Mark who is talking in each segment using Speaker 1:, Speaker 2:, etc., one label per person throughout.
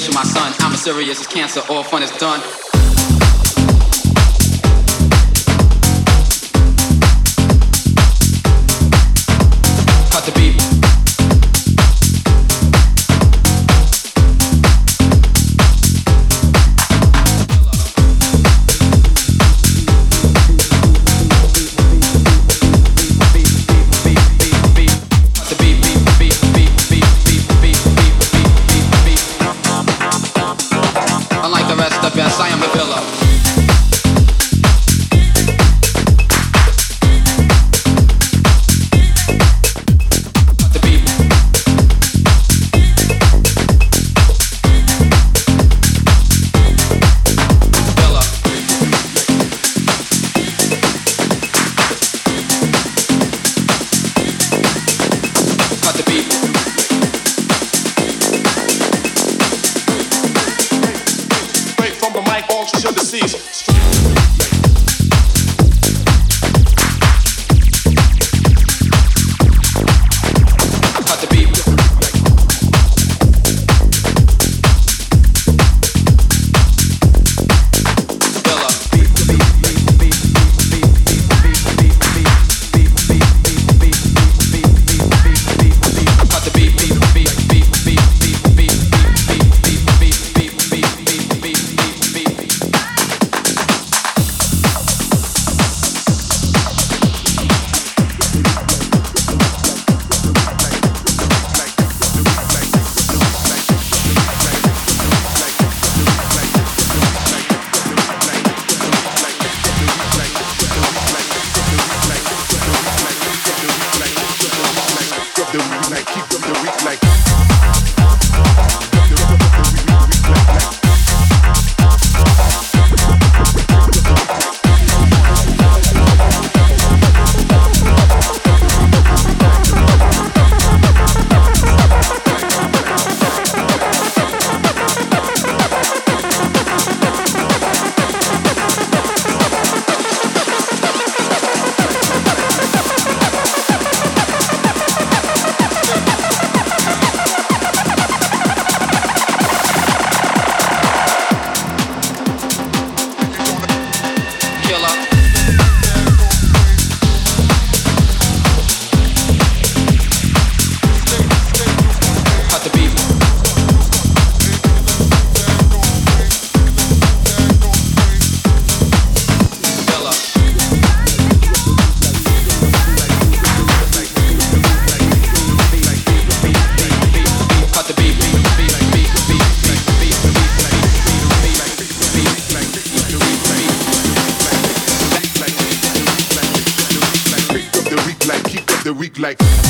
Speaker 1: situation, my son. I'm as serious as cancer, all fun is done.
Speaker 2: right.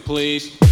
Speaker 3: please.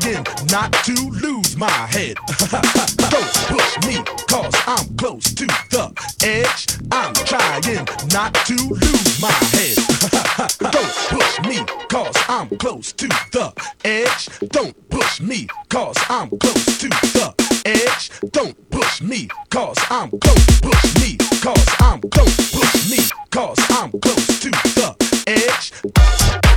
Speaker 4: Trying not to lose my head. Don't push me, cause I'm close to the edge. I'm trying not to lose my head. Don't push me, cause I'm close to the edge. Don't push me, cause I'm close to the edge. Don't push me, cause I'm close. Push me, cause I'm close. Push me, cause I'm close to the edge.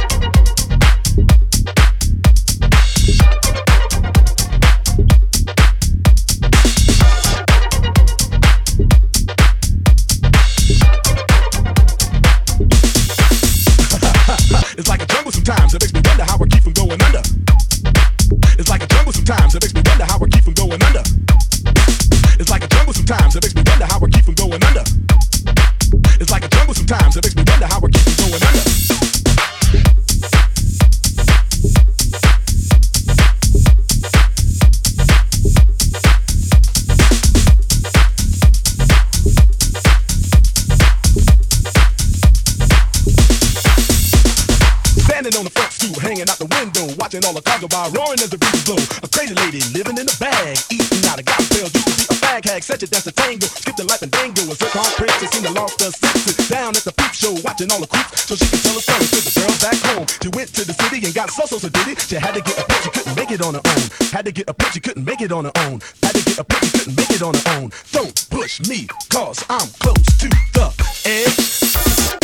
Speaker 4: Watching all the cars go by, roaring as the breeze blow. A crazy lady living in a bag, eating out of gospel. Used to be a fag hag, such a dance a tango, skipped the life and dango. A zircon princess seen the lost her senses. Down at the peep show, watching all the creeps, so she can tell her story to the girls back home. She went to the city and got so so so did it. She had to get a pitch, she couldn't make it on her own. Had to get a pitch, she couldn't make it on her own. Had to get a pitch, she couldn't make it on her own. Don't push me, cause I'm close to the edge.